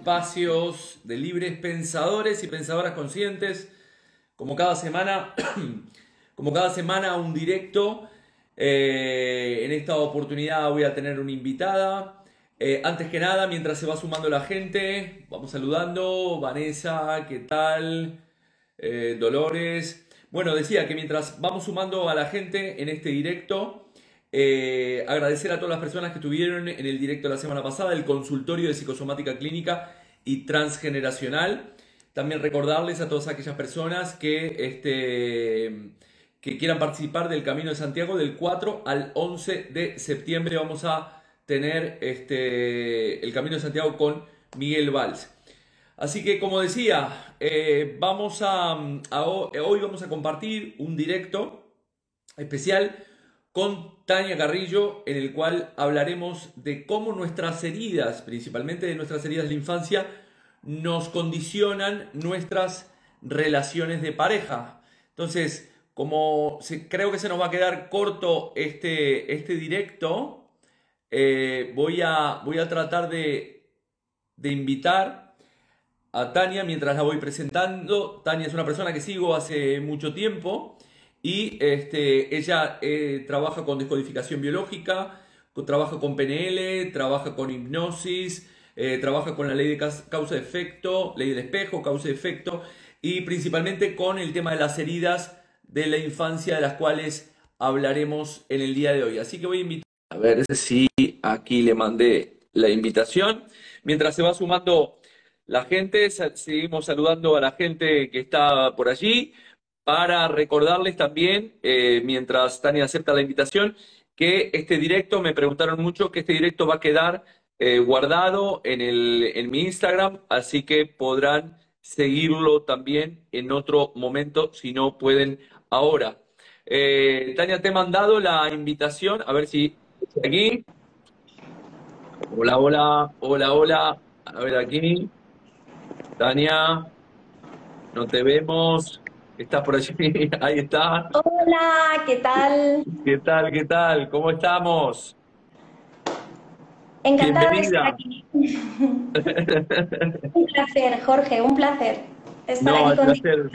espacios de libres pensadores y pensadoras conscientes. Como cada semana, como cada semana un directo. Eh, en esta oportunidad voy a tener una invitada. Eh, antes que nada, mientras se va sumando la gente, vamos saludando. Vanessa, ¿qué tal? Eh, Dolores. Bueno, decía que mientras vamos sumando a la gente en este directo, eh, agradecer a todas las personas que estuvieron en el directo la semana pasada, el consultorio de psicosomática clínica y transgeneracional. También recordarles a todas aquellas personas que, este, quieran participar del Camino de Santiago del 4 al 11 de septiembre. Vamos a tener este, el Camino de Santiago con Miguel Valls. Así que como decía, eh, vamos a, hoy vamos a compartir un directo especial con Tania Carrillo, en el cual hablaremos de cómo nuestras heridas, principalmente de nuestras heridas de la infancia, nos condicionan nuestras relaciones de pareja. Entonces, como creo que se nos va a quedar corto este, este directo, eh, voy, a, voy a tratar de, de invitar a Tania mientras la voy presentando. Tania es una persona que sigo hace mucho tiempo y este, ella eh, trabaja con descodificación biológica, trabaja con PNL, trabaja con hipnosis, eh, trabaja con la ley de causa-efecto, ley del espejo, causa-efecto, y principalmente con el tema de las heridas de la infancia de las cuales hablaremos en el día de hoy. Así que voy a invitar a ver si aquí le mandé la invitación. Mientras se va sumando la gente, seguimos saludando a la gente que está por allí para recordarles también, eh, mientras Tania acepta la invitación, que este directo, me preguntaron mucho, que este directo va a quedar eh, guardado en, el, en mi Instagram, así que podrán seguirlo también en otro momento si no pueden ahora. Eh, Tania, te he mandado la invitación, a ver si aquí. Hola, hola, hola, hola. A ver aquí. Tania, no te vemos. Estás por allí, ahí está. Hola, ¿qué tal? ¿Qué tal, qué tal? ¿Cómo estamos? Encantada de estar aquí. un placer, Jorge, un placer estar aquí el placer,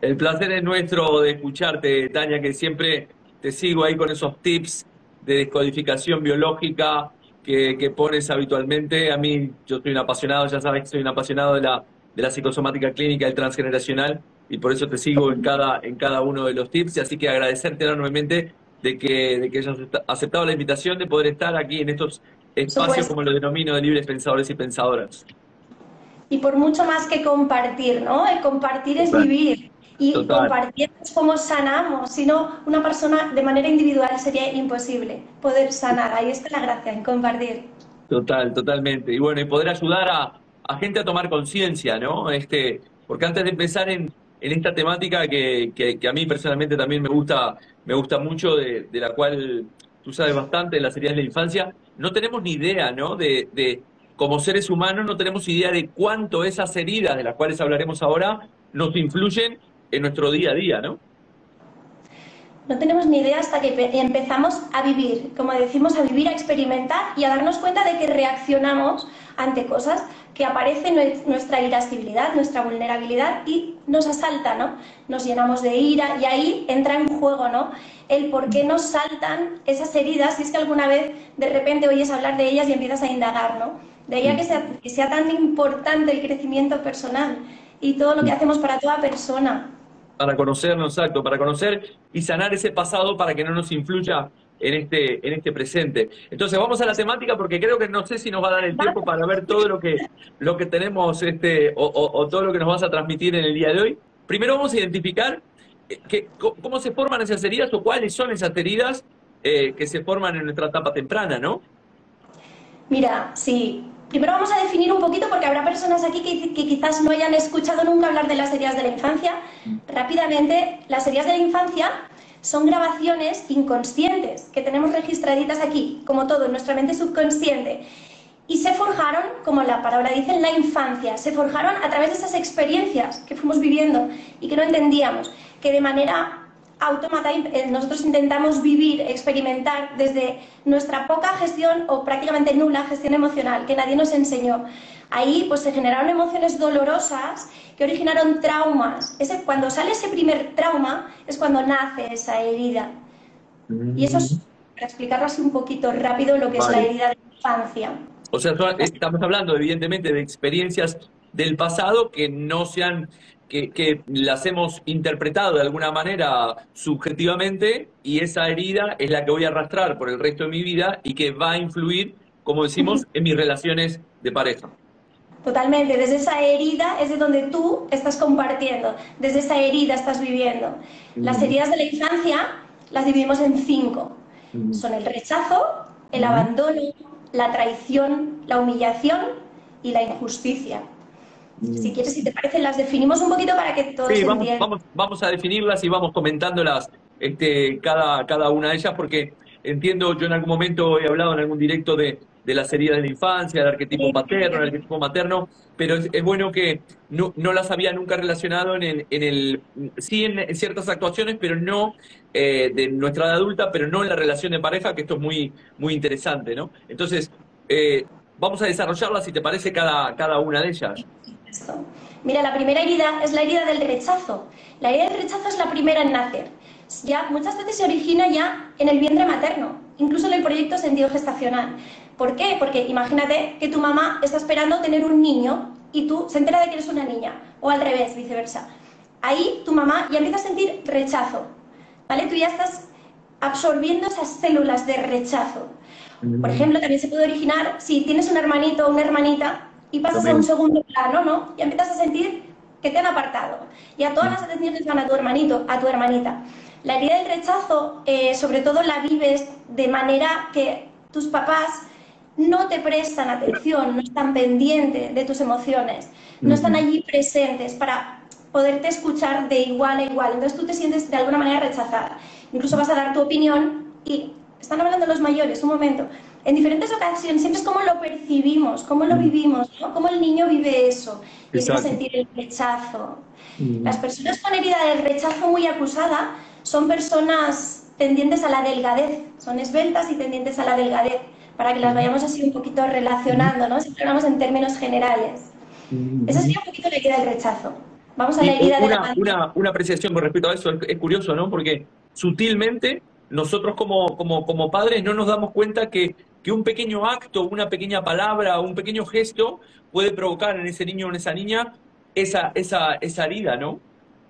el placer es nuestro de escucharte, Tania, que siempre te sigo ahí con esos tips de descodificación biológica que, que pones habitualmente. A mí, yo soy un apasionado, ya sabes que soy un apasionado de la, de la psicosomática clínica, del transgeneracional, y por eso te sigo en cada, en cada uno de los tips. Y así que agradecerte enormemente de que, de que hayas aceptado la invitación de poder estar aquí en estos espacios, como lo denomino, de libres pensadores y pensadoras. Y por mucho más que compartir, ¿no? El compartir es vivir. Y compartir es como sanamos. Si no, una persona de manera individual sería imposible poder sanar. Ahí está la gracia, en compartir. Total, totalmente. Y bueno, y poder ayudar a, a gente a tomar conciencia, ¿no? Este, porque antes de empezar en, en esta temática que, que, a mí personalmente también me gusta, me gusta mucho, de, la cual tú sabes bastante, de las heridas de la infancia, no tenemos ni idea, ¿no? De, de, como seres humanos no tenemos idea de cuánto esas heridas de las cuales hablaremos ahora nos influyen en nuestro día a día, ¿no? No tenemos ni idea hasta que empezamos a vivir, como decimos, a vivir, a experimentar y a darnos cuenta de que reaccionamos ante cosas que aparece nuestra irascibilidad, nuestra vulnerabilidad y nos asalta, ¿no? Nos llenamos de ira y ahí entra en juego, ¿no? El por qué nos saltan esas heridas si es que alguna vez de repente oyes hablar de ellas y empiezas a indagar, ¿no? De ahí a que sea, que sea tan importante el crecimiento personal y todo lo que hacemos para toda persona. Para conocernos, exacto, para conocer y sanar ese pasado para que no nos influya en este, en este presente. Entonces vamos a la temática porque creo que no sé si nos va a dar el tiempo para ver todo lo que, lo que tenemos este, o, todo lo que nos vas a transmitir en el día de hoy. Primero vamos a identificar eh, que, cómo se forman esas heridas o cuáles son esas heridas eh, que se forman en nuestra etapa temprana, ¿no? Mira, sí. Primero vamos a definir un poquito porque habrá personas aquí que, que quizás no hayan escuchado nunca hablar de las heridas de la infancia. Rápidamente, las heridas de la infancia son grabaciones inconscientes que tenemos registraditas aquí, como todo, en nuestra mente subconsciente. Y se forjaron, como la palabra dice, en la infancia. Se forjaron a través de esas experiencias que fuimos viviendo y que no entendíamos, que de manera eh, nosotros intentamos vivir, experimentar desde nuestra poca gestión o prácticamente nula gestión emocional que nadie nos enseñó. Ahí pues se generaron emociones dolorosas que originaron traumas. Ese, cuando sale ese primer trauma es cuando nace esa herida. Y eso es, para explicarlo así un poquito rápido, lo que es la herida de infancia. O sea, estamos hablando evidentemente de experiencias del pasado que no se han que, las hemos interpretado de alguna manera subjetivamente y esa herida es la que voy a arrastrar por el resto de mi vida y que va a influir, como decimos, en mis relaciones de pareja. Totalmente, desde esa herida es de donde tú estás compartiendo, desde esa herida estás viviendo. Las heridas de la infancia las dividimos en cinco. Son el rechazo, el abandono, la traición, la humillación y la injusticia. Mm. Si quieres, si te parece, las definimos un poquito para que todos sí, vamos, vamos, vamos, a definirlas y vamos comentándolas este, cada, cada una de ellas, porque entiendo, yo en algún momento he hablado en algún directo de, de las heridas de la infancia, del arquetipo paterno, el arquetipo materno, pero es, bueno que no, no, las había nunca relacionado en el, en el sí en, ciertas actuaciones, pero no eh, de nuestra edad adulta, pero no en la relación de pareja, que esto es muy, muy interesante, ¿no? Entonces, eh, vamos a desarrollarlas, si te parece, cada, cada una de ellas. Mira, la primera herida es la herida del rechazo. La herida del rechazo es la primera en nacer. Ya muchas veces se origina ya en el vientre materno, incluso en el proyecto sentido gestacional. ¿Por qué? Porque imagínate que tu mamá está esperando tener un niño y tú se entera de que eres una niña, o al revés, viceversa. Ahí tu mamá ya empieza a sentir rechazo, ¿vale? Tú ya estás absorbiendo esas células de rechazo. Por ejemplo, también se puede originar si tienes un hermanito o una hermanita y pasas a un segundo plano, ¿no? Y empiezas a sentir que te han apartado. Y a todas las atenciones van a tu hermanito, a tu hermanita. La herida del rechazo, eh, sobre todo la vives de manera que tus papás no te prestan atención, no están pendientes de tus emociones, no están allí presentes para poderte escuchar de igual a igual. Entonces tú te sientes de alguna manera rechazada. Incluso vas a dar tu opinión y están hablando los mayores, un momento en diferentes ocasiones, siempre es cómo lo percibimos, cómo lo mm. vivimos, ¿no? cómo el niño vive eso, y a sentir el rechazo. Mm. Las personas con herida del rechazo muy acusada son personas tendientes a la delgadez, son esbeltas y tendientes a la delgadez, para que las vayamos así un poquito relacionando, ¿no? Siempre hablamos en términos generales. Mm. Esa sería un poquito la herida del rechazo. Vamos a la herida una, de una, una apreciación con respecto a eso, es curioso, ¿no? Porque sutilmente nosotros como, como, como padres no nos damos cuenta que que un pequeño acto, una pequeña palabra, un pequeño gesto puede provocar en ese niño o en esa niña esa, esa, esa herida, ¿no?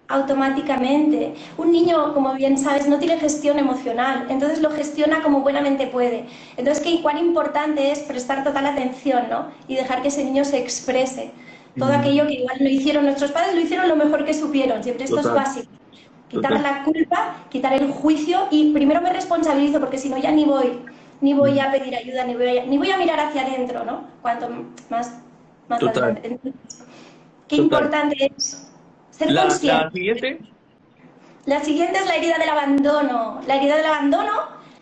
automáticamente. Un niño, como bien sabes, no tiene gestión emocional, entonces lo gestiona como buenamente puede. Entonces, ¿qué, cuán importante es prestar total atención ¿no? y dejar que ese niño se exprese. Todo aquello que igual lo hicieron nuestros padres, lo hicieron lo mejor que supieron. Siempre esto es básico. Quitar la culpa, quitar el juicio y primero me responsabilizo porque si no ya ni voy ni voy a pedir ayuda, ni voy a, ni voy a mirar hacia adentro, ¿no? Cuanto más, más Total. Qué importante es ser la, consciente. ¿La siguiente? La siguiente es la herida del abandono. La herida del abandono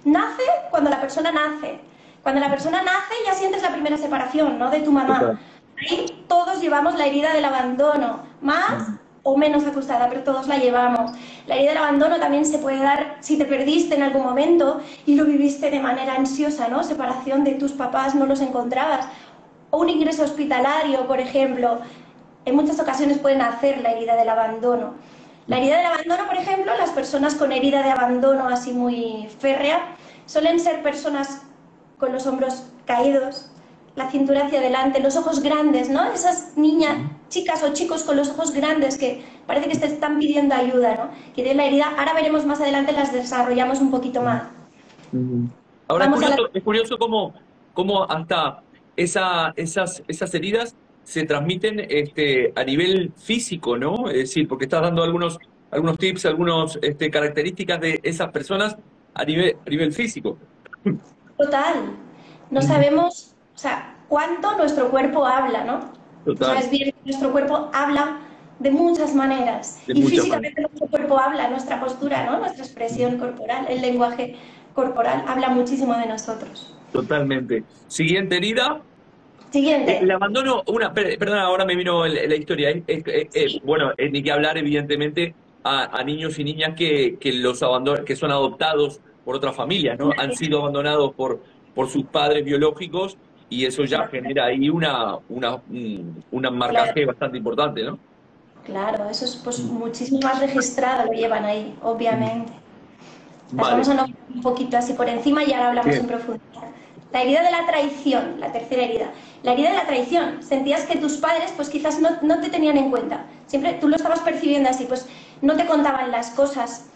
nace cuando la persona nace. Cuando la persona nace ya sientes la primera separación, ¿no? De tu mamá. Ahí todos llevamos la herida del abandono. Más o menos acusada, pero todos la llevamos. La herida del abandono también se puede dar si te perdiste en algún momento y lo viviste de manera ansiosa, ¿no? Separación de tus papás, no los encontrabas. O un ingreso hospitalario, por ejemplo. En muchas ocasiones pueden hacer la herida del abandono. La herida del abandono, por ejemplo, las personas con herida de abandono así muy férrea, suelen ser personas con los hombros caídos, la cintura hacia adelante, los ojos grandes, ¿no? Esas niñas, chicas o chicos con los ojos grandes que parece que te están pidiendo ayuda, ¿no? Que tienen la herida. Ahora veremos más adelante, las desarrollamos un poquito más. Ahora es curioso, es curioso, cómo, cómo hasta esa, esas, esas heridas se transmiten este, a nivel físico, ¿no? Es decir, porque estás dando algunos, algunos tips, algunas este, características de esas personas a nivel, a nivel físico. Total. No sabemos o sea, cuánto nuestro cuerpo habla, ¿no? Total. Sabes bien que nuestro cuerpo habla de muchas maneras. y físicamente nuestro cuerpo habla, nuestra postura, ¿no? Nuestra expresión corporal, el lenguaje corporal habla muchísimo de nosotros. Totalmente. Siguiente herida. Siguiente. Eh, el abandono, una, perdón, ahora me vino la, historia. Eh, eh, bueno, ni que hablar, evidentemente, a, niños y niñas que, que los abandonan, que son adoptados por otras familias, ¿no? Han sido abandonados por, por sus padres biológicos y eso ya genera ahí una, una, un marcaje bastante importante, ¿no? Claro, eso es pues muchísimo más registrado, lo llevan ahí, obviamente. vamos a nombrar un poquito así por encima y ahora hablamos en profundidad. La herida de la traición, la tercera herida. La herida de la traición. Sentías que tus padres pues quizás no, no te tenían en cuenta. Siempre tú lo estabas percibiendo así, pues no te contaban las cosas.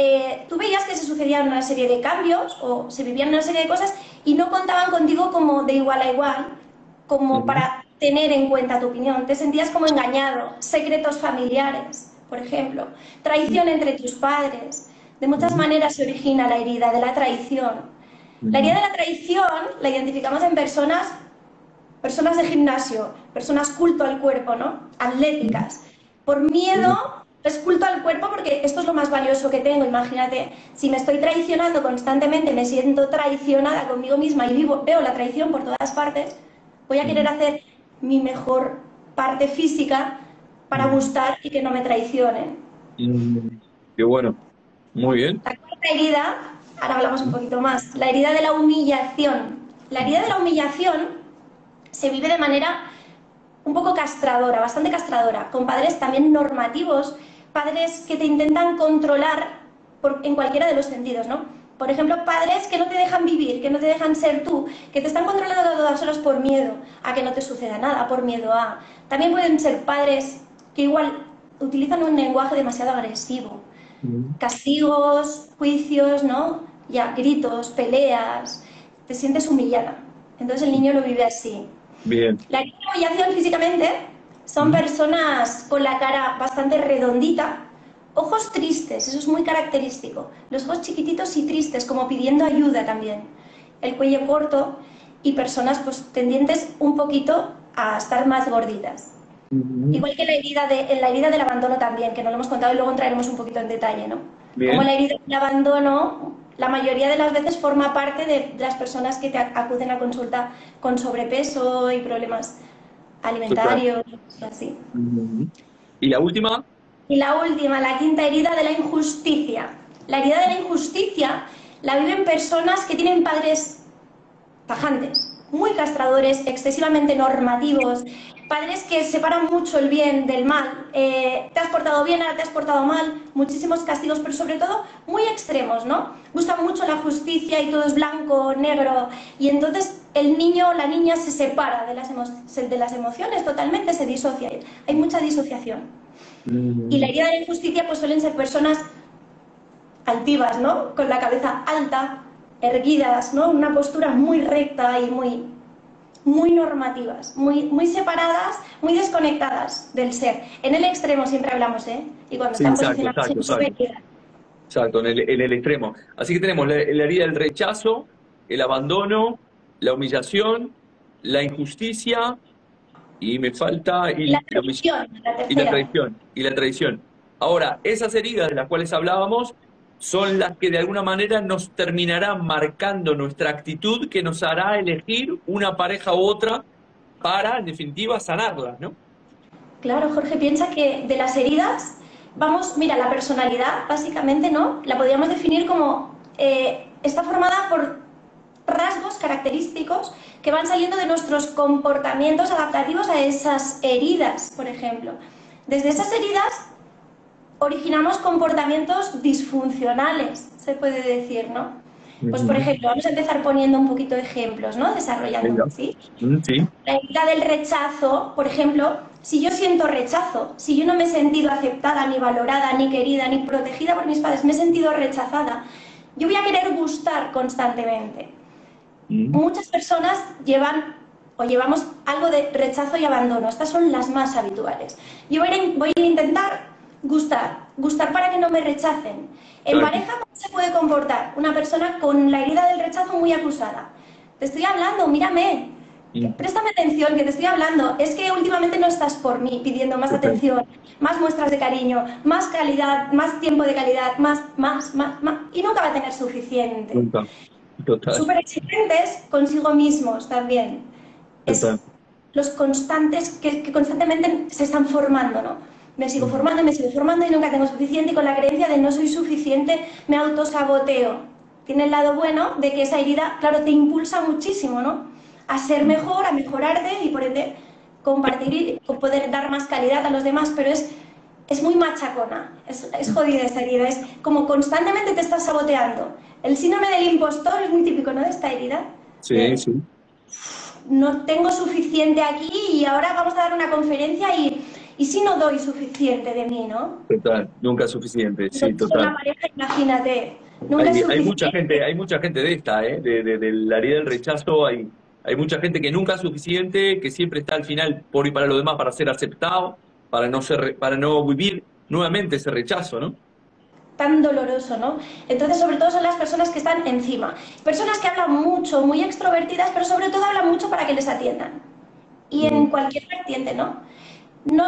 Eh, tú veías que se sucedían una serie de cambios o se vivían una serie de cosas y no contaban contigo como de igual a igual, como para tener en cuenta tu opinión. Te sentías como engañado, secretos familiares, por ejemplo, traición entre tus padres. De muchas maneras se origina la herida de la traición. La herida de la traición la identificamos en personas, personas de gimnasio, personas culto al cuerpo, ¿no? Atléticas. Por miedo es culto al cuerpo porque esto es lo más valioso que tengo. Imagínate, si me estoy traicionando constantemente, me siento traicionada conmigo misma y vivo, veo la traición por todas partes, voy a querer hacer mi mejor parte física para gustar y que no me traicionen. Qué bueno. Muy bien. La cuarta herida, ahora hablamos un poquito más, la herida de la humillación. La herida de la humillación se vive de manera un poco castradora, bastante castradora, con padres también normativos, padres que te intentan controlar en cualquiera de los sentidos, ¿no? Por ejemplo, padres que no te dejan vivir, que no te dejan ser tú, que te están controlando a todas horas por miedo a que no te suceda nada, por miedo a... También pueden ser padres que igual utilizan un lenguaje demasiado agresivo. Castigos, juicios, ¿no? Ya, gritos, peleas, te sientes humillada. Entonces el niño lo vive así. Bien. La humillación físicamente son personas con la cara bastante redondita, Ojos tristes, eso es muy característico. Los ojos chiquititos y tristes, como pidiendo ayuda también. El cuello corto y personas pues tendientes un poquito a estar más gorditas. Igual que la herida de, en la herida del abandono también, que no lo hemos contado y luego entraremos un poquito en detalle, ¿no? Como la herida del abandono, la mayoría de las veces forma parte de, las personas que te acuden a consulta con sobrepeso y problemas alimentarios, y así. ¿Y la última? Y la última, la quinta herida de la injusticia. La herida de la injusticia la viven personas que tienen padres tajantes, muy castradores, excesivamente normativos, padres que separan mucho el bien del mal. Eh, te has portado bien, ahora te has portado mal, muchísimos castigos, pero sobre todo muy extremos, ¿no? Gusta mucho la justicia y todo es blanco, negro, y entonces el niño o la niña se separa de las, de las emociones, totalmente se disocia. Hay mucha disociación. Y la herida de la injusticia pues suelen ser personas altivas, ¿no? Con la cabeza alta, erguidas, ¿no? Una postura muy recta y muy, muy normativas, muy, muy separadas, muy desconectadas del ser. En el extremo siempre hablamos, ¿eh? Y cuando están exacto, exacto, exacto. en el, extremo. Así que tenemos la, la herida del rechazo, el abandono, la humillación, la injusticia, y me falta y la traición, y la traición y la traición. Ahora, esas heridas de las cuales hablábamos son las que de alguna manera nos terminarán marcando nuestra actitud que nos hará elegir una pareja u otra para, en definitiva, sanarlas, ¿no? Claro, Jorge, piensa que de las heridas, vamos, mira, la personalidad, básicamente, ¿no? La podríamos definir como, eh, está formada por rasgos característicos que van saliendo de nuestros comportamientos adaptativos a esas heridas, por ejemplo. Desde esas heridas originamos comportamientos disfuncionales, se puede decir, ¿no? Pues, por ejemplo, vamos a empezar poniendo un poquito de ejemplos, ¿no? Desarrollando, ¿sí? ¿sí? La herida del rechazo, por ejemplo, si yo siento rechazo, si yo no me he sentido aceptada, ni valorada, ni querida, ni protegida por mis padres, me he sentido rechazada, yo voy a querer gustar constantemente. Muchas personas llevan o llevamos algo de rechazo y abandono. Estas son las más habituales. Yo voy a, intentar gustar, gustar para que no me rechacen. En pareja, ¿cómo se puede comportar una persona con la herida del rechazo muy acusada? Te estoy hablando, mírame, préstame atención, que te estoy hablando. Es que últimamente no estás por mí pidiendo más atención, más muestras de cariño, más calidad, más tiempo de calidad, más, más, más, más. Y nunca va a tener suficiente. Súper exigentes consigo mismos también. los constantes que, constantemente se están formando, ¿no? Me sigo formando, me sigo formando y nunca tengo suficiente y con la creencia de no soy suficiente me autosaboteo. Tiene el lado bueno de que esa herida, claro, te impulsa muchísimo, ¿no? A ser mejor, a mejorarte y por ende compartir y poder dar más calidad a los demás, pero es, es muy machacona, es, es jodida esa herida, es como constantemente te estás saboteando. El síndrome del impostor es muy típico, ¿no? De esta herida. Sí, sí. No tengo suficiente aquí y ahora vamos a dar una conferencia y ¿Y si no doy suficiente de mí, no? Total, nunca es suficiente, sí, total. Una pareja, imagínate. Nunca hay, hay, mucha gente, hay mucha gente de esta, ¿eh? de, de, de la herida del rechazo, hay, hay mucha gente que nunca es suficiente, que siempre está al final por y para los demás para ser aceptado, para no ser, para no vivir nuevamente ese rechazo, ¿no? tan doloroso, ¿no? Entonces, sobre todo son las personas que están encima. Personas que hablan mucho, muy extrovertidas, pero sobre todo hablan mucho para que les atiendan. Y en cualquier vertiente, ¿no? No,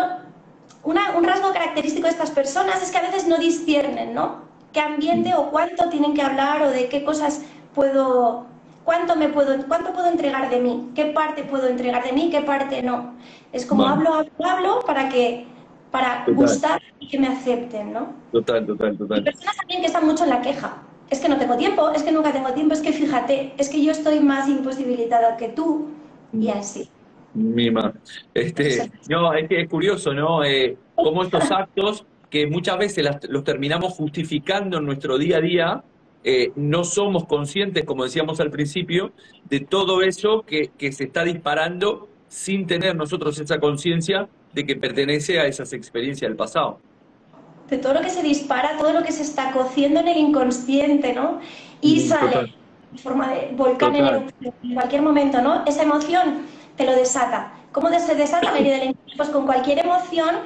un rasgo característico de estas personas es que a veces no disciernen, ¿no? ¿Qué ambiente o cuánto tienen que hablar o de qué cosas puedo, cuánto me puedo, cuánto puedo entregar de mí, qué parte puedo entregar de mí, qué parte no. Es como hablo, hablo, hablo para que, para gustar y que me acepten, ¿no? Total, total, total. Y personas también que están mucho en la queja. Es que no tengo tiempo, es que nunca tengo tiempo, es que fíjate, es que yo estoy más imposibilitada que tú y así. Mima. Este, no, es que es curioso, ¿no? Eh, cómo estos actos que muchas veces los terminamos justificando en nuestro día a día, eh, no somos conscientes, como decíamos al principio, de todo eso que, que se está disparando sin tener nosotros esa conciencia de que pertenece a esas experiencias del pasado. De todo lo que se dispara, todo lo que se está cociendo en el inconsciente, ¿no? Y sale en forma de volcán en, en cualquier momento, ¿no? Esa emoción te lo desata. ¿Cómo se desata la herida del Pues con cualquier emoción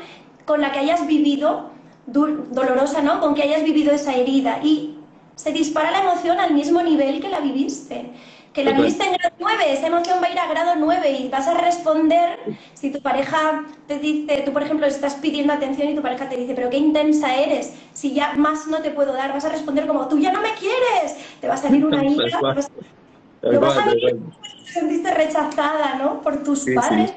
con la que hayas vivido, dolorosa, ¿no? Con que hayas vivido esa herida. Y se dispara la emoción al mismo nivel que la viviste. Que la viviste en grado 9, esa emoción va a ir a grado 9 y vas a responder si tu pareja te dice, tú por ejemplo estás pidiendo atención y tu pareja te dice, pero qué intensa eres, si ya más no te puedo dar, vas a responder como, tú ya no me quieres, te va a salir una ira, lo vas a vivir sentiste rechazada, ¿no? Por tus padres.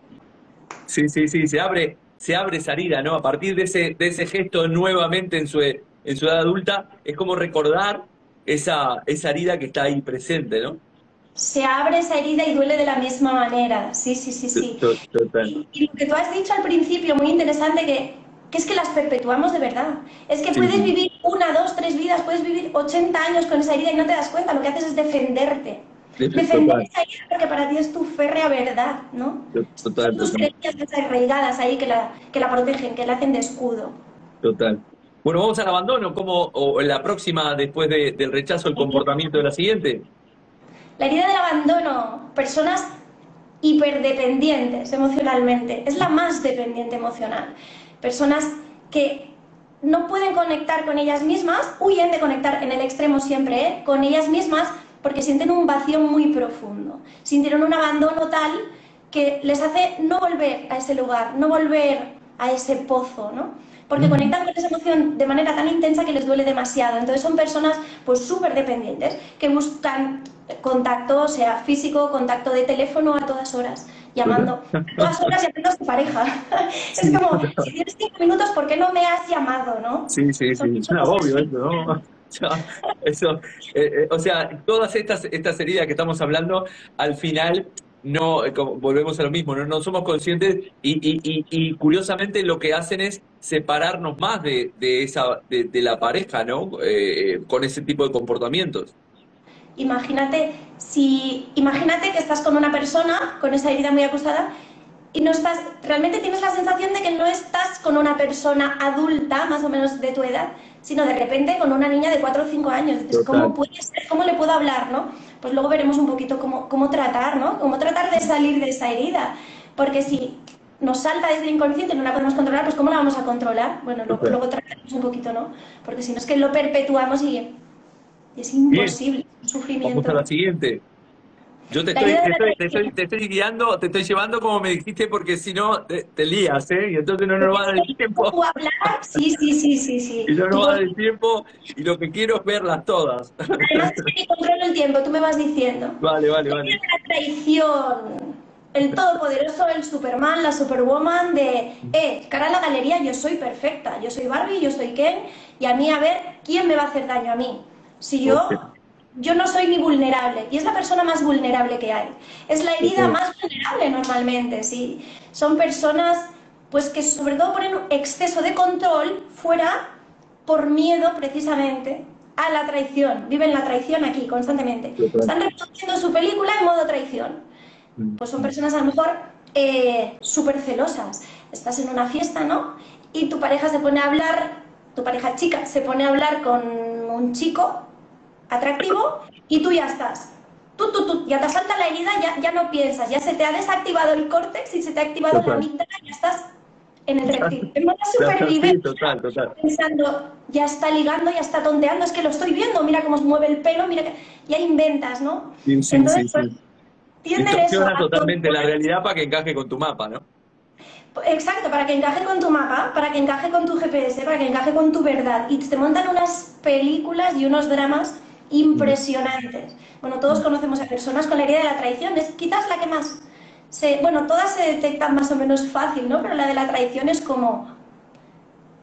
Sí. sí, sí, se abre, se abre esa herida, ¿no? A partir de ese, de ese gesto nuevamente en su, en su edad adulta, es como recordar esa, esa herida que está ahí presente, ¿no? Se abre esa herida y duele de la misma manera, sí, sí, sí, sí. Total. Y, lo que tú has dicho al principio, muy interesante, que, que es que las perpetuamos de verdad. Es que puedes vivir una, dos, tres vidas, puedes vivir 80 años con esa herida y no te das cuenta, lo que haces es defenderte. Defender esa idea porque para ti es tu férrea verdad, ¿no? Total, Son tus creencias desarraigadas ahí que la, que la protegen, que la hacen de escudo. Total. Bueno, vamos al abandono, ¿cómo, o la próxima después de, del rechazo, el comportamiento de la siguiente? La herida del abandono, personas hiperdependientes emocionalmente, es la más dependiente emocional. Personas que no pueden conectar con ellas mismas, huyen de conectar en el extremo siempre, ¿eh? con ellas mismas porque sienten un vacío muy profundo, sintieron un abandono tal que les hace no volver a ese lugar, no volver a ese pozo, ¿no? Porque conectan con esa emoción de manera tan intensa que les duele demasiado. Entonces son personas pues súper dependientes que buscan contacto, sea físico, contacto de teléfono a todas horas, llamando todas horas llamando a su pareja. es como, si tienes cinco minutos, ¿por qué no me has llamado, no? Sí, sí, sí, es obvio eso, ¿no? Eso, eh, eh, o sea, todas estas, estas heridas que estamos hablando, al final no eh, volvemos a lo mismo, no, somos conscientes y, curiosamente lo que hacen es separarnos más de, de esa de, la pareja, ¿no? con ese tipo de comportamientos. Imagínate si imagínate que estás con una persona con esa herida muy acusada y no estás realmente tienes la sensación de que no estás con una persona adulta, más o menos de tu edad, sino de repente con una niña de 4 o 5 años. ¿cómo puede ser? ¿Cómo le puedo hablar? ¿no? Pues luego veremos un poquito cómo, cómo tratar, ¿no? Cómo tratar de salir de esa herida. Porque si nos salta desde el inconsciente y no la podemos controlar, pues ¿cómo la vamos a controlar? Bueno, luego, luego trataremos un poquito, ¿no? Porque si no es que lo perpetuamos y, es imposible, un sufrimiento. Vamos a la siguiente. Yo te estoy, te, estoy, te, estoy, guiando, te estoy llevando como me dijiste, porque si no te, lías, ¿eh? Y entonces no nos va a dar tiempo. Sí, sí, sí, sí, sí. Y no nos va a dar el tiempo, y lo que quiero es verlas todas. Además, que controlo el tiempo, tú me vas diciendo. Vale, vale, vale. La traición. el todopoderoso, el Superman, la Superwoman de, eh, cara a la galería, yo soy perfecta, yo soy Barbie, yo soy Ken, y a mí a ver quién me va a hacer daño a mí. Si yo, yo no soy ni vulnerable, y es la persona más vulnerable que hay. Es la herida más vulnerable normalmente, sí. Son personas, pues que sobre todo ponen exceso de control fuera por miedo precisamente a la traición. Viven la traición aquí constantemente. Están reproduciendo su película en modo traición. Pues son personas a lo mejor eh, súper celosas. Estás en una fiesta, ¿no? Y tu pareja se pone a hablar, tu pareja chica se pone a hablar con un chico atractivo y tú ya estás. Tú, tú, tú, ya te salta la herida, ya, ya no piensas, ya se te ha desactivado el córtex y se te ha activado la amígdala, ya estás en el reptil. En modo supervivencia, total, total. pensando, ya está ligando, ya está tonteando, es que lo estoy viendo, mira cómo se mueve el pelo, mira que ya inventas, ¿no? Sí, sí, Entonces, sí, sí. Pues, totalmente la realidad para que encaje con tu mapa, ¿no? Exacto, para que encaje con tu mapa, para que encaje con tu GPS, para que encaje con tu verdad. Y te montan unas películas y unos dramas impresionantes. Bueno, todos conocemos a personas con la herida de la traición, es quizás la que más bueno, todas se detectan más o menos fácil, ¿no? Pero la de la traición es como,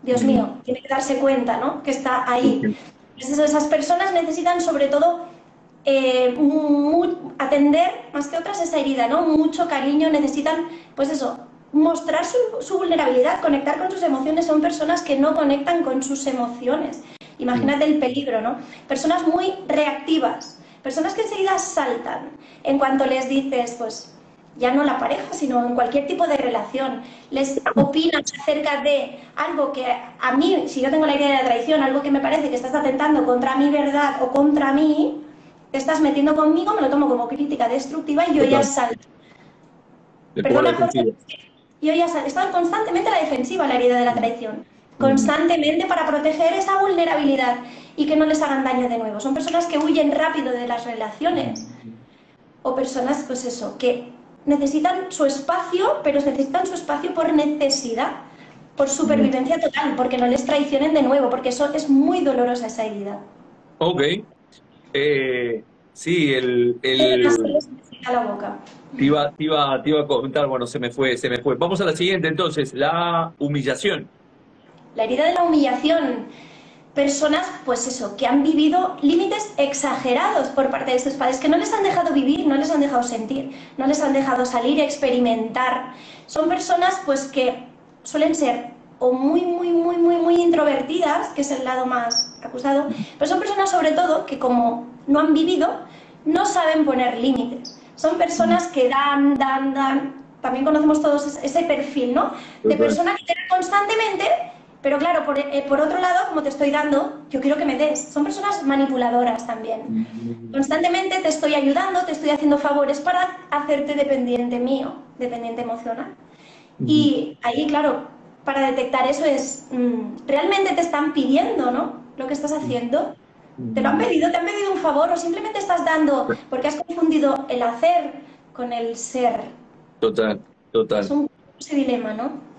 Dios mío, tiene que darse cuenta, ¿no? Que está ahí. esas personas necesitan sobre todo eh, atender más que otras esa herida, ¿no? Mucho cariño, necesitan, pues eso, mostrar su, su, vulnerabilidad, conectar con sus emociones. Son personas que no conectan con sus emociones. Imagínate el peligro, ¿no? Personas muy reactivas, personas que enseguida saltan en cuanto les dices, pues ya no la pareja, sino en cualquier tipo de relación. Les opinas acerca de algo que a mí, si yo tengo la idea de la traición, algo que me parece que estás atentando contra mi verdad o contra mí, te estás metiendo conmigo, me lo tomo como crítica destructiva y yo ya salto. Perdona, yo ya salto. Estoy constantemente a la defensiva, la herida de la traición. Constantemente para proteger esa vulnerabilidad y que no les hagan daño de nuevo. Son personas que huyen rápido de las relaciones. O personas, pues eso, que necesitan su espacio, pero necesitan su espacio por necesidad, por supervivencia total, porque no les traicionen de nuevo, porque eso es muy dolorosa esa herida. Ok. Eh, sí, el... el... La boca. Te iba, te, iba, te iba a comentar, bueno, se me fue, se me fue. Vamos a la siguiente entonces, la humillación. La herida de la humillación personas, pues eso, que han vivido límites exagerados por parte de sus padres, que no les han dejado vivir, no les han dejado sentir, no les han dejado salir, experimentar. Son personas, pues, que suelen ser o muy, muy, muy, muy, muy introvertidas, que es el lado más acusado, pero son personas sobre todo que como no han vivido, no saben poner límites. Son personas que dan, dan, dan. También conocemos todos ese perfil, ¿no? De persona que constantemente pero claro, eh, por, otro lado, como te estoy dando, yo quiero que me des. Son personas manipuladoras también. Constantemente te estoy ayudando, te estoy haciendo favores para hacerte dependiente mío, dependiente emocional. Y ahí, claro, para detectar eso es, mm, realmente te están pidiendo, ¿no? Lo que estás haciendo. Te lo han pedido, te han pedido un favor o simplemente estás dando porque has confundido el hacer con el ser. Total, total. Es un ese dilema, ¿no?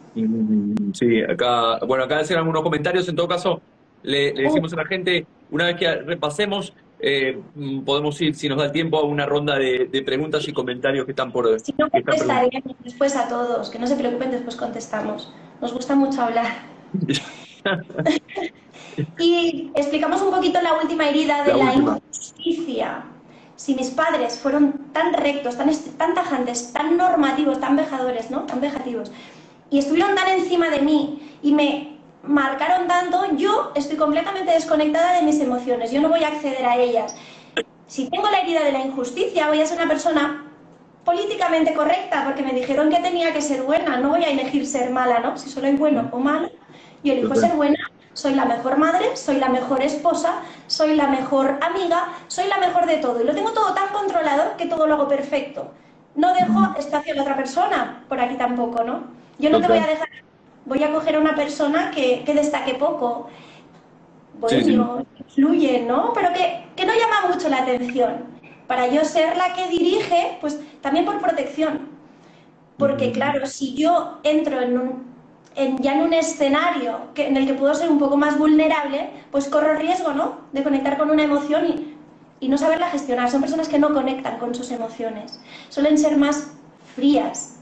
Sí, acá, bueno, acá hacen algunos comentarios. En todo caso, le, decimos a la gente, una vez que repasemos, eh, mm, podemos ir, si nos da el tiempo, a una ronda de, preguntas y comentarios que están por. Si no, contestaremos después a todos, que no se preocupen, después contestamos. Nos gusta mucho hablar. y explicamos un poquito la última herida de la, injusticia. Si mis padres fueron tan rectos, tan, tan tajantes, tan normativos, tan vejadores, ¿no? Tan vejativos, y estuvieron tan encima de mí y me marcaron tanto, yo estoy completamente desconectada de mis emociones, yo no voy a acceder a ellas. Si tengo la herida de la injusticia, voy a ser una persona políticamente correcta, porque me dijeron que tenía que ser buena, no voy a elegir ser mala, ¿no? Si solo hay bueno o malo, yo elijo ser buena, soy la mejor madre, soy la mejor esposa, soy la mejor amiga, soy la mejor de todo. Y lo tengo todo tan controlado que todo lo hago perfecto. No dejo espacio a la otra persona, por aquí tampoco, ¿no? Yo no te voy a dejar, voy a coger a una persona que, destaque poco. Bueno, fluye, ¿no? Pero que, no llama mucho la atención. Para yo ser la que dirige, pues también por protección. Porque claro, si yo entro en un, ya en un escenario en el que puedo ser un poco más vulnerable, pues corro riesgo, ¿no? De conectar con una emoción y, y no saberla gestionar. Son personas que no conectan con sus emociones. Suelen ser más frías.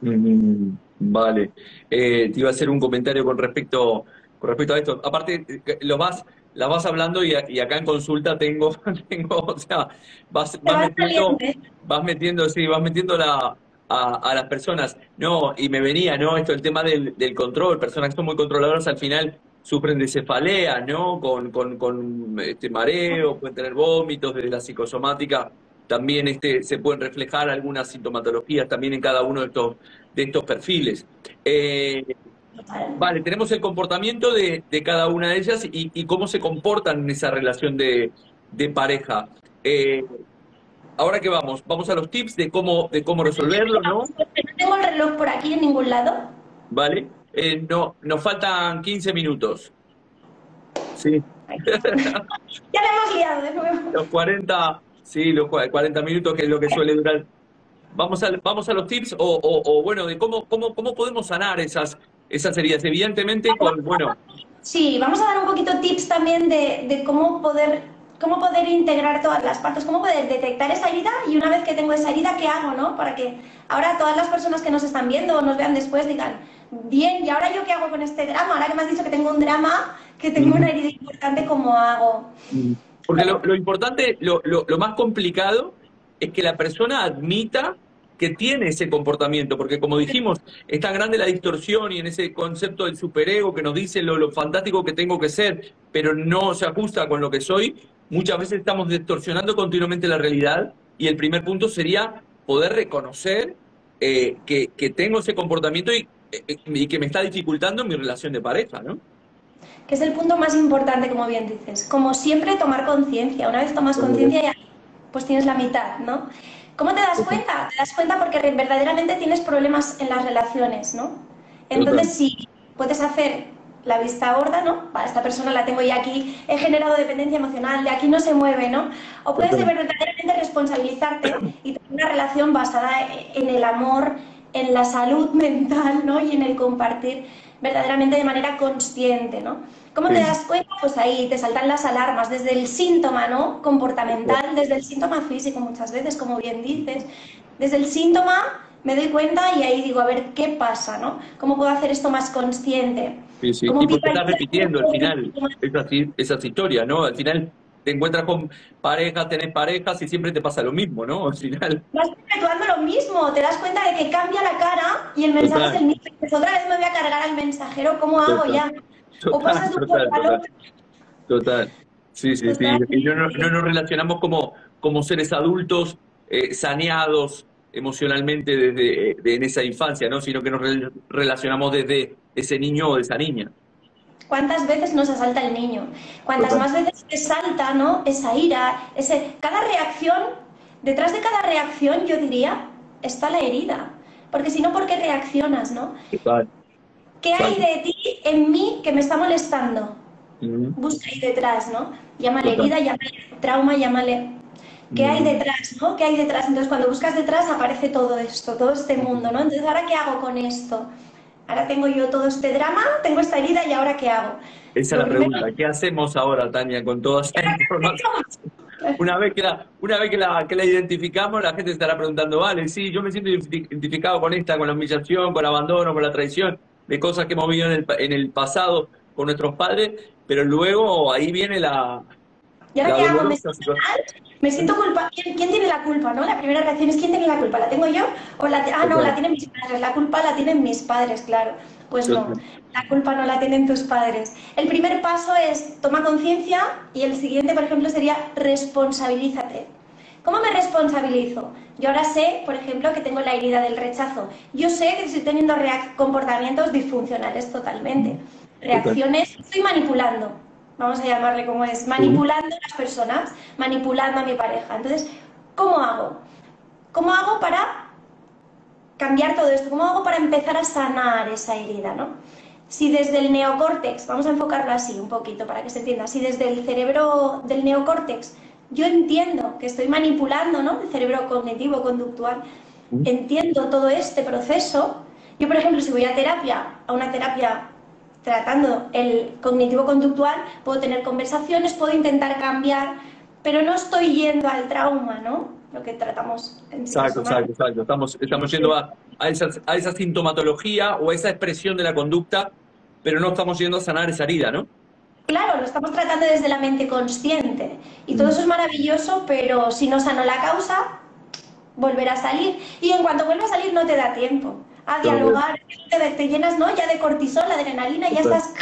Mm, vale. Eh, te iba a hacer un comentario con respecto, con respecto a esto. Aparte, eh, lo vas, la vas hablando y, acá en consulta tengo, tengo, o sea, vas, metiendo, vas metiendo, sí, vas metiendo la, a, las personas. No, y me venía, ¿no? Esto, el tema del, del control, personas que son muy controladoras al final sufren de cefalea, ¿no? Con, con, con este mareo, pueden tener vómitos desde la psicosomática. También este, se pueden reflejar algunas sintomatologías también en cada uno de estos, de estos perfiles. Eh, vale, tenemos el comportamiento de, de, cada una de ellas y, y, cómo se comportan en esa relación de, de pareja. Eh, ahora que vamos, vamos a los tips de cómo, de cómo resolverlo, ¿no? No tengo el reloj por aquí en ningún lado. Vale. Eh, no, nos faltan 15 minutos. Sí. ya le hemos liado de nuevo. Los 40, sí, los 40 minutos que es lo que suele durar. Vamos a, vamos a los tips o, o, bueno, de cómo, cómo, cómo podemos sanar esas, esas heridas. Evidentemente, con, bueno. Sí, vamos a dar un poquito tips también de, de cómo poder cómo poder integrar todas las partes, cómo poder detectar esa herida y una vez que tengo esa herida, ¿qué hago? ¿no? Para que ahora todas las personas que nos están viendo o nos vean después digan, bien, ¿y ahora yo qué hago con este drama? Ahora que me has dicho que tengo un drama, que tengo una herida importante, ¿cómo hago? Porque lo, importante, lo, lo, más complicado es que la persona admita que tiene ese comportamiento, porque como dijimos, es tan grande la distorsión y en ese concepto del superego que nos dice lo, lo fantástico que tengo que ser, pero no se ajusta con lo que soy, muchas veces estamos distorsionando continuamente la realidad y el primer punto sería poder reconocer eh, que, que, tengo ese comportamiento y, eh, y, que me está dificultando mi relación de pareja, ¿no? Que es el punto más importante, como bien dices. Como siempre, tomar conciencia. Una vez tomas conciencia, ya pues tienes la mitad, ¿no? ¿Cómo te das cuenta? Te das cuenta porque verdaderamente tienes problemas en las relaciones, ¿no? Entonces, si puedes hacer la vista gorda, ¿no? Para esta persona la tengo ya aquí, he generado dependencia emocional, de aquí no se mueve, ¿no? O puedes verdaderamente responsabilizarte y tener una relación basada en el amor, en la salud mental, ¿no? Y en el compartir verdaderamente de manera consciente, ¿no? ¿Cómo te das cuenta? Pues ahí te saltan las alarmas, desde el síntoma, ¿no? Comportamental, desde el síntoma físico muchas veces, como bien dices. Desde el síntoma me doy cuenta y ahí digo, a ver, ¿qué pasa, no? ¿Cómo puedo hacer esto más consciente? Sí, sí. Y porque estás repitiendo al final esas, esas historias, ¿no? Al final te encuentras con parejas, tenés parejas y siempre te pasa lo mismo, ¿no? Al final. Vas perpetuando lo mismo, te das cuenta de que cambia la cara y el mensaje es el mismo. Pues otra vez me voy a cargar al mensajero, ¿cómo hago ya? O pasas de un total, total, Sí, sí, sí. Y no, no, nos relacionamos como, como seres adultos eh, saneados emocionalmente desde de, en esa infancia, ¿no? Sino que nos relacionamos desde ese niño o esa niña. ¿Cuántas veces nos asalta el niño? Cuántas más veces te salta, ¿no? Esa ira, ese... Cada reacción, detrás de cada reacción, yo diría, está la herida. Porque si no, ¿por qué reaccionas, no? ¿Qué hay de ti en mí que me está molestando? Busca ahí detrás, ¿no? Llámale herida, llámale trauma, llámale ¿Qué hay detrás? ¿no? ¿Qué hay detrás? Entonces, cuando buscas detrás aparece todo esto, todo este mundo, ¿no? Entonces, ¿ahora qué hago con esto? Ahora tengo yo todo este drama, tengo esta herida y ahora qué hago. Esa es la pregunta. ¿Qué hacemos ahora, Tania, con toda esta información? Una vez que la, una vez que la, que la identificamos, la gente estará preguntando, vale, sí, yo me siento identificado con esta, con la humillación, con el abandono, con la traición, de cosas que hemos vivido en el, en el pasado con nuestros padres, pero luego ahí viene la... ¿Y ahora qué hago? Me siento culpa. ¿Quién, tiene la culpa? ¿no? La primera reacción es ¿quién tiene la culpa? ¿La tengo yo? O la ah, no, la tienen mis padres. La culpa la tienen mis padres, claro. Pues no, la culpa no la tienen tus padres. El primer paso es toma conciencia y el siguiente, por ejemplo, sería responsabilízate. ¿Cómo me responsabilizo? Yo ahora sé, por ejemplo, que tengo la herida del rechazo. Yo sé que estoy teniendo comportamientos disfuncionales totalmente. Reacciones, estoy manipulando vamos a llamarle como es, manipulando a las personas, manipulando a mi pareja. Entonces, ¿cómo hago? ¿Cómo hago para cambiar todo esto? ¿Cómo hago para empezar a sanar esa herida? ¿no? Si desde el neocórtex, vamos a enfocarlo así un poquito para que se entienda, si desde el cerebro del neocórtex yo entiendo que estoy manipulando ¿no? el cerebro cognitivo, conductual, entiendo todo este proceso, yo por ejemplo si voy a terapia, a una terapia tratando el cognitivo-conductual, puedo tener conversaciones, puedo intentar cambiar, pero no estoy yendo al trauma, ¿no? lo que tratamos. En exacto, exacto, exacto. Estamos, estamos yendo a, a, a esa sintomatología o a esa expresión de la conducta, pero no estamos yendo a sanar esa herida, ¿no? Claro, lo estamos tratando desde la mente consciente. Y todo eso es maravilloso, pero si no sano la causa, volverá a salir. Y en cuanto vuelve a salir, no te da tiempo a dialogar, te, llenas ¿no? ya de cortisol, adrenalina, ya estás...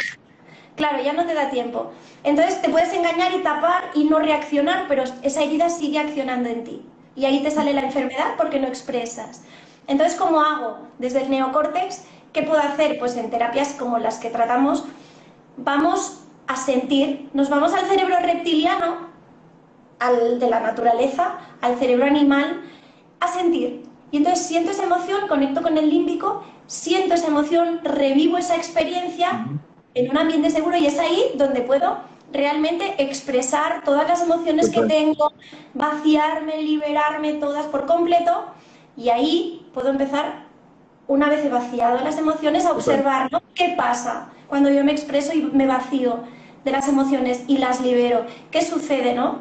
Claro, ya no te da tiempo. Entonces te puedes engañar y tapar y no reaccionar, pero esa herida sigue accionando en ti. Y ahí te sale la enfermedad porque no expresas. Entonces, ¿cómo hago? Desde el neocórtex, ¿qué puedo hacer? Pues en terapias como las que tratamos, vamos a sentir, nos vamos al cerebro reptiliano, al de la naturaleza, al cerebro animal, a sentir. Y entonces siento esa emoción, conecto con el límbico, siento esa emoción, revivo esa experiencia en un ambiente seguro y es ahí donde puedo realmente expresar todas las emociones que tengo, vaciarme, liberarme todas por completo y ahí puedo empezar, una vez he vaciado las emociones, a observar ¿no? qué pasa cuando yo me expreso y me vacío de las emociones y las libero. ¿Qué sucede, no?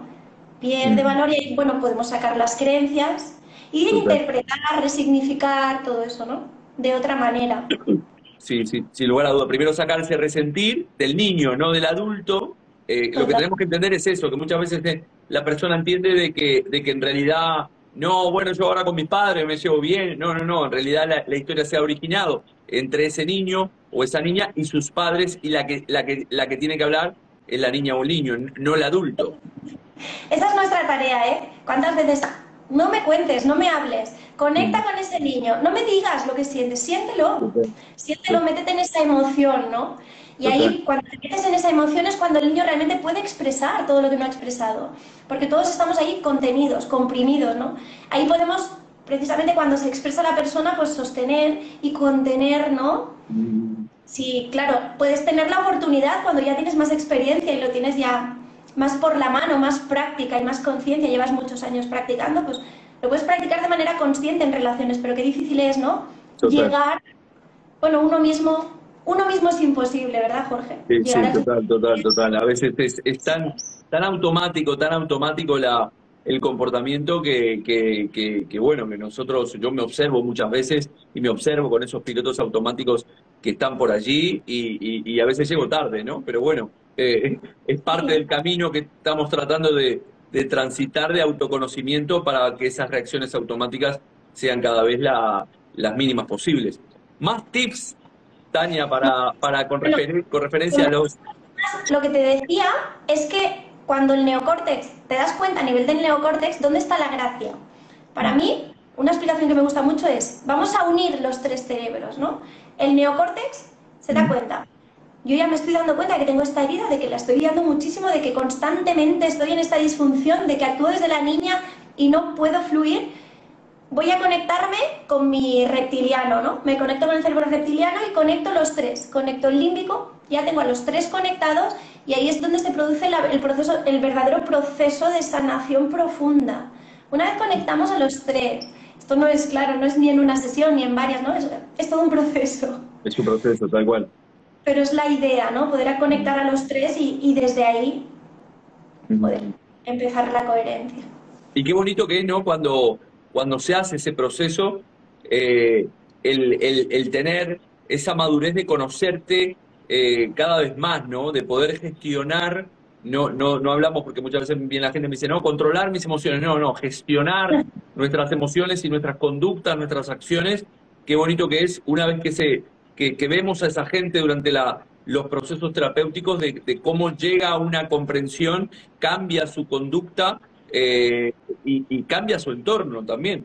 Pierde valor y bueno, podemos sacar las creencias y interpretar, resignificar todo eso, ¿no? De otra manera. Sí, sí, sin lugar a duda. Primero sacarse resentir del niño, no del adulto. Eh, lo que tenemos que entender es eso, que muchas veces eh, la persona entiende de que, de que en realidad, no, bueno, yo ahora con mi padre me llevo bien. No, no, no, en realidad la, la historia se ha originado entre ese niño o esa niña y sus padres y la que, la que, la que tiene que hablar es la niña o el niño, no el adulto. Esa es nuestra tarea, ¿eh? ¿Cuántas veces no me cuentes, no me hables, conecta con ese niño, no me digas lo que sientes, siéntelo, siéntelo, métete en esa emoción, ¿no? Y ahí, cuando te metes en esa emoción es cuando el niño realmente puede expresar todo lo que no ha expresado, porque todos estamos ahí contenidos, comprimidos, ¿no? Ahí podemos, precisamente cuando se expresa la persona, pues sostener y contener, ¿no? Mm. Sí, claro, puedes tener la oportunidad cuando ya tienes más experiencia y lo tienes ya más por la mano, más práctica y más conciencia, llevas muchos años practicando, pues lo puedes practicar de manera consciente en relaciones, pero qué difícil es, ¿no? Llegar, bueno, uno mismo, uno mismo es imposible, ¿verdad, Jorge? Sí, sí total, total, total. A veces es, tan, tan automático, tan automático la, el comportamiento que, que, que, bueno, que nosotros, yo me observo muchas veces y me observo con esos pilotos automáticos que están por allí y, y a veces llego tarde, ¿no? Pero bueno, eh, es parte del camino que estamos tratando de, transitar de autoconocimiento para que esas reacciones automáticas sean cada vez las mínimas posibles. Más tips, Tania, para, para con, referencia a los... Lo que te decía es que cuando el neocórtex, te das cuenta a nivel del neocórtex, ¿dónde está la gracia? Para mí, una explicación que me gusta mucho es, vamos a unir los tres cerebros, ¿no? El neocórtex se da cuenta, yo ya me estoy dando cuenta de que tengo esta herida, de que la estoy guiando muchísimo, de que constantemente estoy en esta disfunción, de que actúo desde la niña y no puedo fluir, voy a conectarme con mi reptiliano, ¿no? Me conecto con el cerebro reptiliano y conecto los tres. Conecto el límbico, ya tengo a los tres conectados y ahí es donde se produce el, proceso, el verdadero proceso de sanación profunda. Una vez conectamos a los tres, esto no es claro, no es ni en una sesión ni en varias, ¿no? Es, es todo un proceso. Es un proceso, tal cual pero es la idea, ¿no? Poder conectar a los tres y, desde ahí poder empezar la coherencia. Y qué bonito que es, ¿no? Cuando, cuando se hace ese proceso, eh, el, tener esa madurez de conocerte eh, cada vez más, ¿no? De poder gestionar, no, no, no hablamos porque muchas veces viene la gente me dice, no, controlar mis emociones, no, no, gestionar nuestras emociones y nuestras conductas, nuestras acciones, qué bonito que es una vez que se que, vemos a esa gente durante la, los procesos terapéuticos de, cómo llega a una comprensión, cambia su conducta eh, y, cambia su entorno también.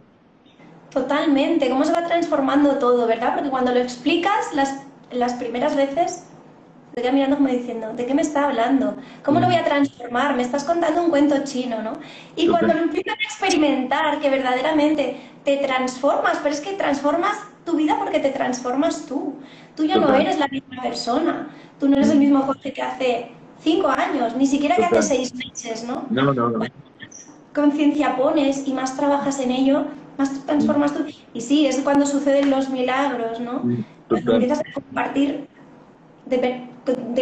Totalmente, cómo se va transformando todo, ¿verdad? Porque cuando lo explicas las, las primeras veces, quedas mirando como diciendo, ¿de qué me está hablando? ¿Cómo lo voy a transformar? Me estás contando un cuento chino, ¿no? Y cuando lo empiezas a experimentar, que verdaderamente te transformas, pero es que transformas tu vida porque te transformas tú. Tú ya no eres la misma persona. Tú no eres el mismo Jorge que hace cinco años, ni siquiera que hace seis meses, ¿no? No, no, no. conciencia pones y más trabajas en ello, más transformas tú. Y sí, es cuando suceden los milagros, ¿no? empiezas a compartir de,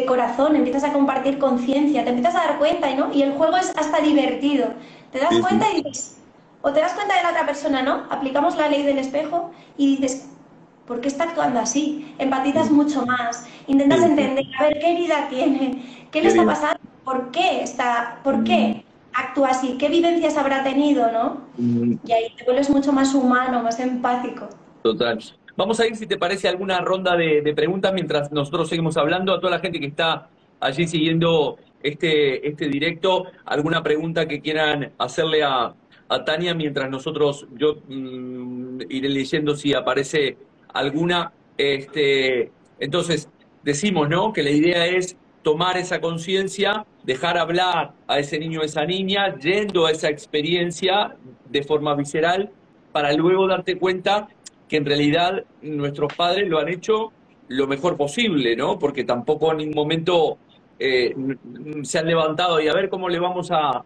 corazón, empiezas a compartir conciencia, te empiezas a dar cuenta, ¿no? Y el juego es hasta divertido. Te das cuenta y dices, o te das cuenta de la otra persona, ¿no? Aplicamos la ley del espejo y dices, ¿por qué está actuando así? Empatizas mucho más, intentas entender, a ver, ¿qué herida tiene? ¿Qué le está pasando? ¿Por qué está, por qué actúa así? ¿Qué vivencias habrá tenido, no? Y ahí te vuelves mucho más humano, más empático. Total. Vamos a ir, si te parece, alguna ronda de, preguntas mientras nosotros seguimos hablando. A toda la gente que está allí siguiendo este, este directo, alguna pregunta que quieran hacerle a, a Tania mientras nosotros, yo mm, iré leyendo si aparece alguna. Este, entonces, decimos, ¿no? Que la idea es tomar esa conciencia, dejar hablar a ese niño o esa niña, yendo a esa experiencia de forma visceral, para luego darte cuenta que en realidad nuestros padres lo han hecho lo mejor posible, ¿no? Porque tampoco en ningún momento eh, se han levantado y a ver cómo le vamos a,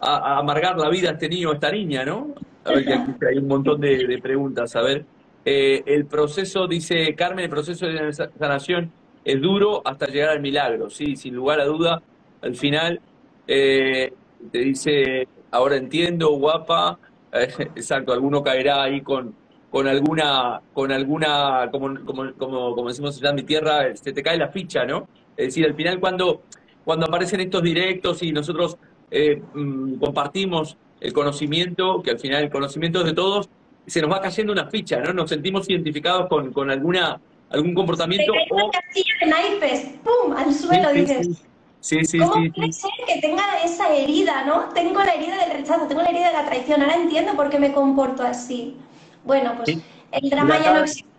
amargar la vida a este niño a esta niña, ¿no? A ver, que aquí hay un montón de, preguntas. A ver, eh, el proceso, dice Carmen, el proceso de sanación es duro hasta llegar al milagro, sí, sin lugar a duda. Al final, eh, te dice, ahora entiendo, guapa, exacto, alguno caerá ahí con, con alguna, con alguna, como, como, como, como decimos en mi tierra, se te cae la ficha, ¿no? Es decir, al final cuando, cuando aparecen estos directos y nosotros eh, mm, compartimos el conocimiento, que al final el conocimiento es de todos, se nos va cayendo una ficha, ¿no? Nos sentimos identificados con, con alguna algún comportamiento. Te o... de naipes, ¡pum! al suelo, sí, dices. Sí, sí, ¿Cómo sí, puede ser que tenga esa herida, no? Tengo la herida del rechazo, tengo la herida de la traición, ahora entiendo por qué me comporto así. Bueno, pues el drama ya no existe.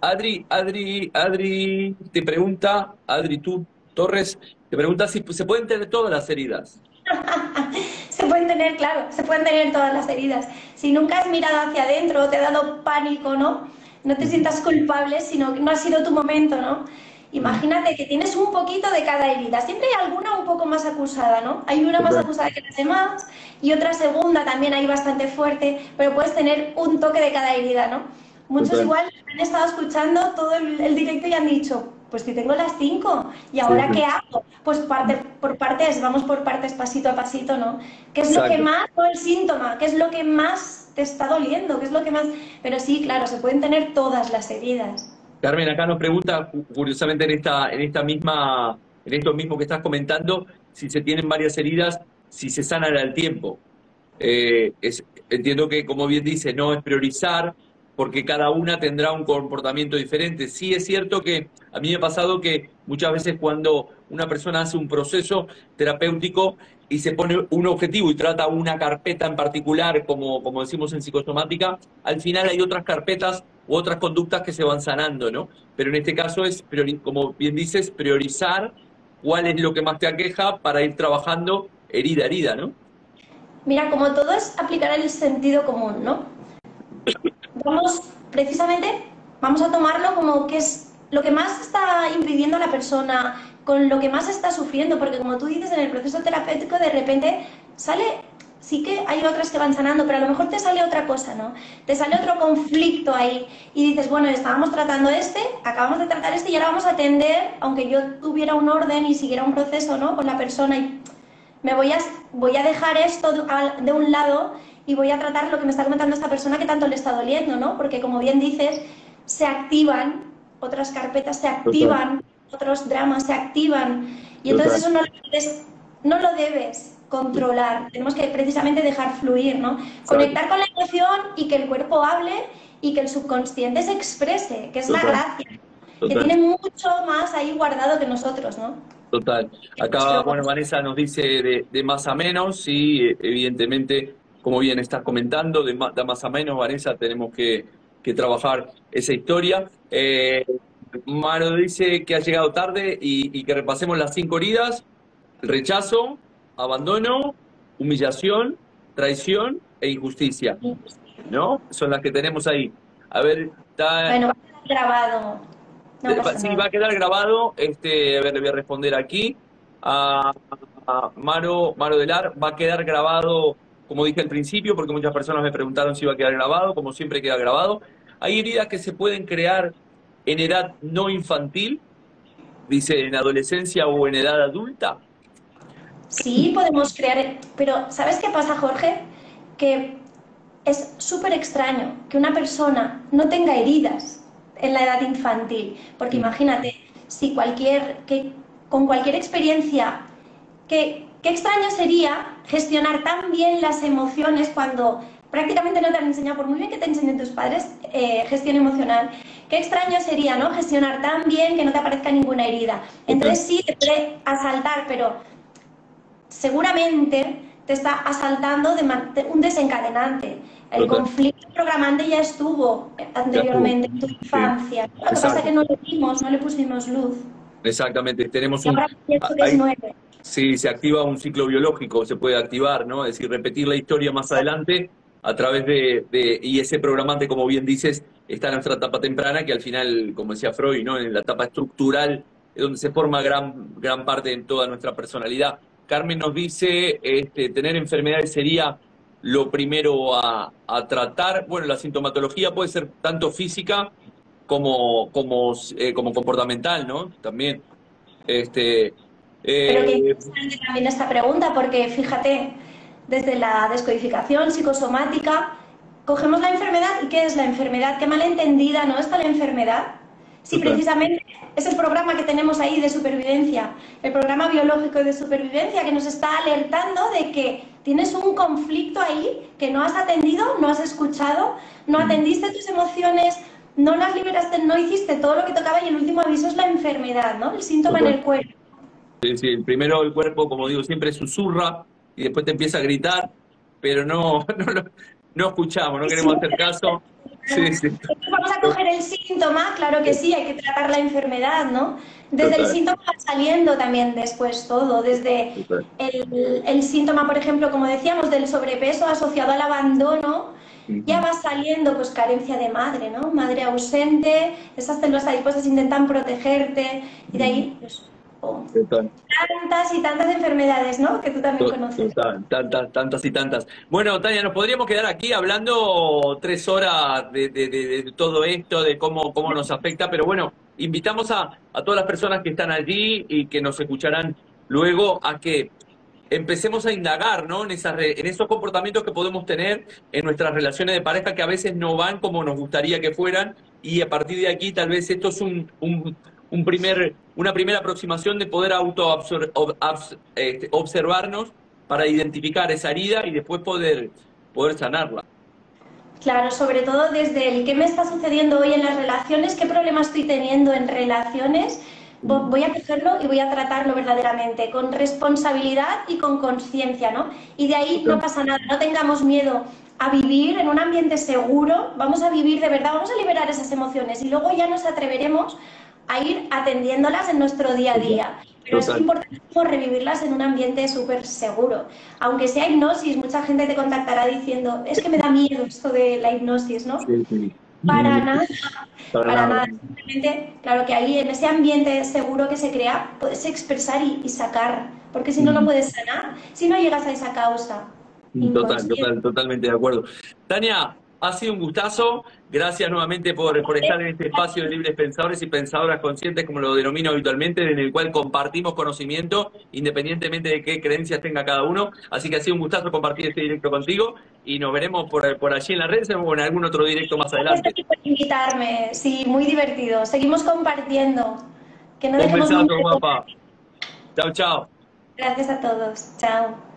Adri, Adri, Adri te pregunta, Adri tú, Torres, te pregunta si se pueden tener todas las heridas. se pueden tener, claro, se pueden tener todas las heridas. Si nunca has mirado hacia adentro, te ha dado pánico, ¿no? No te sientas culpable, sino que no ha sido tu momento, ¿no? Imagínate que tienes un poquito de cada herida. Siempre hay alguna un poco más acusada, ¿no? Hay una más acusada que las demás y otra segunda también ahí bastante fuerte, pero puedes tener un toque de cada herida, ¿no? Muchos igual han estado escuchando todo el, directo y han dicho, pues si tengo las cinco, ¿y ahora qué hago? Pues parte, por partes, vamos por partes, pasito a pasito, ¿no? ¿Qué es lo que más, o el síntoma, qué es lo que más te está doliendo? ¿Qué es lo que más...? Pero sí, claro, se pueden tener todas las heridas. Carmen, acá nos pregunta, curiosamente en esta, en esta misma, en esto mismo que estás comentando, si se tienen varias heridas, si se sanan al tiempo. Eh, entiendo que, como bien dice, no es priorizar, porque cada una tendrá un comportamiento diferente. Sí es cierto que a mí me ha pasado que muchas veces cuando una persona hace un proceso terapéutico y se pone un objetivo y trata una carpeta en particular, como, como decimos en psicosomática, al final hay otras carpetas u otras conductas que se van sanando, ¿no? Pero en este caso es, como bien dices, priorizar cuál es lo que más te aqueja para ir trabajando herida a herida, ¿no? Mira, como todo es aplicar el sentido común, ¿no? vamos, precisamente, vamos a tomarlo como que es lo que más está impidiendo a la persona, con lo que más está sufriendo, porque como tú dices, en el proceso terapéutico de repente sale, sí que hay otras que van sanando, pero a lo mejor te sale otra cosa, ¿no? Te sale otro conflicto ahí y dices, bueno, estábamos tratando este, acabamos de tratar este y ahora vamos a atender, aunque yo tuviera un orden y siguiera un proceso, ¿no? Con la persona y me voy a, voy a dejar esto de un lado y voy a tratar lo que me está comentando esta persona que tanto le está doliendo, ¿no? Porque como bien dices, se activan otras carpetas, se activan otros dramas, se activan y entonces eso no lo, debes, no lo debes controlar. Tenemos que precisamente dejar fluir, ¿no? Conectar con la emoción y que el cuerpo hable y que el subconsciente se exprese, que es la gracia, que tiene mucho más ahí guardado que nosotros, ¿no? Total. Acá, bueno, Vanessa nos dice de, de más a menos, sí, evidentemente como bien estás comentando, de más a menos, Vanessa, tenemos que, trabajar esa historia. Eh, Maro dice que ha llegado tarde y, que repasemos las cinco heridas, rechazo, abandono, humillación, traición e injusticia. ¿No? Son las que tenemos ahí. A ver, está... Bueno, va a quedar grabado. sí, va a quedar grabado. Este, a ver, le voy a responder aquí. A, a Maro, Maro Delar, va a quedar grabado como dije al principio, porque muchas personas me preguntaron si iba a quedar grabado, como siempre queda grabado. Hay heridas que se pueden crear en edad no infantil, dice en adolescencia o en edad adulta. Sí, podemos crear, pero ¿sabes qué pasa, Jorge? que es súper extraño que una persona no tenga heridas en la edad infantil, porque imagínate, si cualquier, que, con cualquier experiencia, que, qué extraño sería gestionar tan bien las emociones cuando prácticamente no te han enseñado, por muy bien que te enseñen tus padres, eh, gestión emocional. Qué extraño sería, ¿no? Gestionar tan bien que no te aparezca ninguna herida. Entonces sí, te puede asaltar, pero seguramente te está asaltando de un desencadenante. El conflicto programante ya estuvo anteriormente en tu infancia. Lo que pasa es que no lo vimos, no le pusimos luz. Exactamente, tenemos un... Sí, se activa un ciclo biológico, se puede activar, ¿no? Es decir, repetir la historia más adelante a través de, y ese programante, como bien dices, está en nuestra etapa temprana, que al final, como decía Freud, ¿no? en la etapa estructural, es donde se forma gran, gran parte de toda nuestra personalidad. Carmen nos dice, este, tener enfermedades sería lo primero a, tratar. Bueno, la sintomatología puede ser tanto física como, como, eh, como comportamental, ¿no? También. Este, Pero que eh, también esta pregunta, porque fíjate, desde la descodificación psicosomática, cogemos la enfermedad y ¿qué es la enfermedad? Qué malentendida no está la enfermedad. Si precisamente es el programa que tenemos ahí de supervivencia, el programa biológico de supervivencia que nos está alertando de que tienes un conflicto ahí que no has atendido, no has escuchado, no atendiste tus emociones, no las liberaste, no hiciste todo lo que tocaba y el último aviso es la enfermedad, ¿no? El síntoma en el cuerpo. Sí, sí, primero el cuerpo, como digo, siempre susurra y después te empieza a gritar, pero no, no, no escuchamos, no queremos hacer caso. Sí, sí. Vamos a coger el síntoma, claro que sí, hay que tratar la enfermedad, ¿no? Desde el síntoma va saliendo también después todo, desde el, el, síntoma, por ejemplo, como decíamos, del sobrepeso asociado al abandono, ya va saliendo pues carencia de madre, ¿no? Madre ausente, esas células adiposas intentan protegerte y de ahí pues, Tantas y tantas enfermedades, ¿no? Que tú también conoces. tantas, tantas y tantas. Bueno, Tania, nos podríamos quedar aquí hablando tres horas de, todo esto, de cómo, cómo nos afecta, pero bueno, invitamos a, todas las personas que están allí y que nos escucharán luego a que empecemos a indagar ¿no? en, esas, en esos comportamientos que podemos tener en nuestras relaciones de pareja que a veces no van como nos gustaría que fueran y a partir de aquí tal vez esto es un, un primer, una primera aproximación de poder auto este, observarnos para identificar esa herida y después poder, poder sanarla. Claro, sobre todo desde el qué me está sucediendo hoy en las relaciones, qué problema estoy teniendo en relaciones, voy a cogerlo y voy a tratarlo verdaderamente, con responsabilidad y con conciencia, ¿no? Y de ahí no pasa nada, no tengamos miedo a vivir en un ambiente seguro, vamos a vivir de verdad, vamos a liberar esas emociones y luego ya nos atreveremos a ir atendiéndolas en nuestro día a día. Pero es importante revivirlas en un ambiente súper seguro. Aunque sea hipnosis, mucha gente te contactará diciendo, es que me da miedo esto de la hipnosis, ¿no? Para nada, para, nada. Simplemente, claro que ahí en ese ambiente seguro que se crea, puedes expresar y, sacar, porque si no, no puedes sanar, si no llegas a esa causa. Total, total, totalmente de acuerdo. Tania, ha sido un gustazo. Gracias nuevamente por, por, estar en este espacio de libres pensadores y pensadoras conscientes, como lo denomino habitualmente, en el cual compartimos conocimiento, independientemente de qué creencias tenga cada uno. Así que ha sido un gustazo compartir este directo contigo y nos veremos por, por allí en la red o en algún otro directo más adelante. Gracias por invitarme, sí, muy divertido. Seguimos compartiendo. Que no un besazo, guapa. Chao, chao. Gracias a todos. Chao.